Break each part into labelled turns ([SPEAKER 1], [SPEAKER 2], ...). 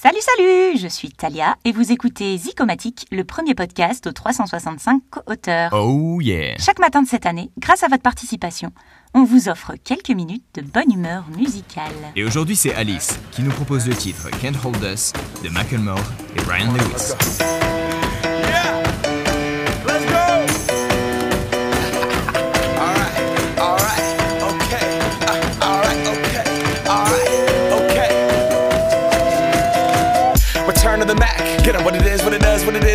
[SPEAKER 1] Salut, salut Je suis Talia et vous écoutez Zicomatique, le premier podcast aux 365 co-auteurs.
[SPEAKER 2] Oh yeah
[SPEAKER 1] Chaque matin de cette année, grâce à votre participation, on vous offre quelques minutes de bonne humeur musicale.
[SPEAKER 2] Et aujourd'hui c'est Alice qui nous propose le titre Can't Hold Us de Macklemore et Brian Lewis.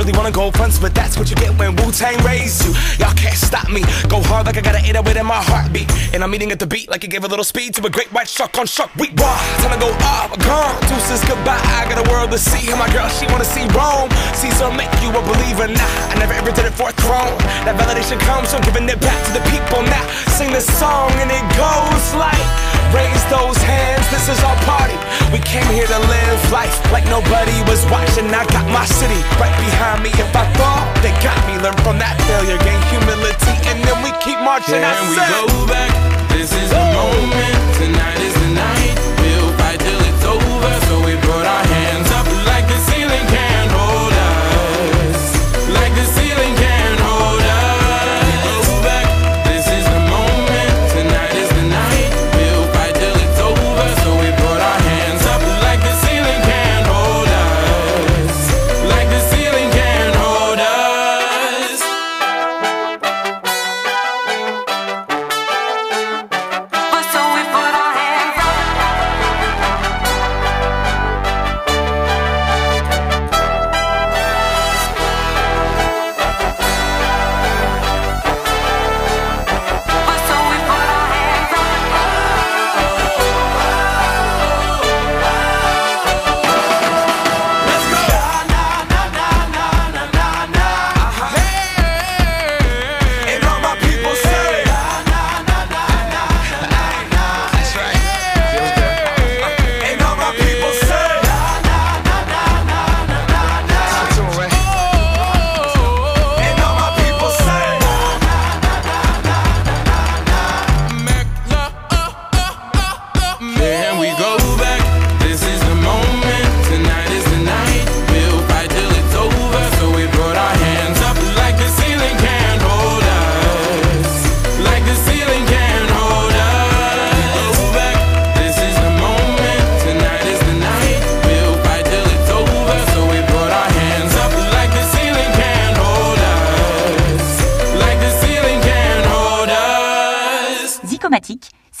[SPEAKER 3] really wanna go fronts, but that's what you get when Wu Tang raised you. Y'all can't stop me. Go hard like I got an 808 in my heartbeat. And I'm eating at the beat like it gave a little speed to a great white shark on shark week. Raw, time to go off, gone. Deuces goodbye. I got a world to see. And my girl, she wanna see Rome. Caesar make you a believer. Nah, I never ever did it for a throne. That validation comes from giving it back to the people. Now sing this song and it goes like. Raise those hands, this is our party. We came here to live life like nobody was watching. I got my city right behind me. If I fall, they got me. Learn from that failure, gain humility, and then we keep marching. I
[SPEAKER 4] Can we go back? This is the moment.